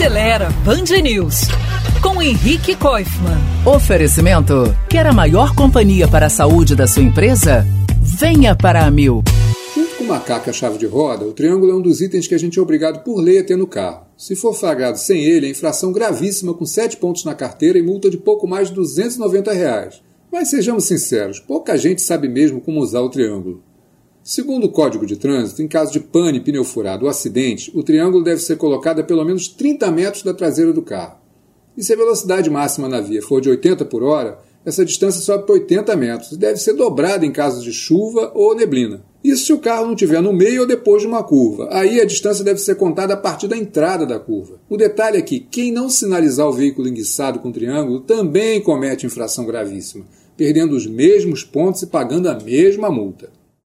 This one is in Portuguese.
Acelera Band News com Henrique Koifman. Oferecimento: Quer a maior companhia para a saúde da sua empresa? Venha para a Mil. Junto com o macaco e a chave de roda, o triângulo é um dos itens que a gente é obrigado por lei a ter no carro. Se for flagrado sem ele, é infração gravíssima com 7 pontos na carteira e multa de pouco mais de 290 reais. Mas sejamos sinceros, pouca gente sabe mesmo como usar o triângulo. Segundo o Código de Trânsito, em caso de pane, pneu furado ou acidente, o triângulo deve ser colocado a pelo menos 30 metros da traseira do carro. E se a velocidade máxima na via for de 80 por hora, essa distância sobe para 80 metros e deve ser dobrada em casos de chuva ou neblina. Isso se o carro não estiver no meio ou depois de uma curva. Aí a distância deve ser contada a partir da entrada da curva. O detalhe é que quem não sinalizar o veículo enguiçado com triângulo também comete infração gravíssima, perdendo os mesmos pontos e pagando a mesma multa.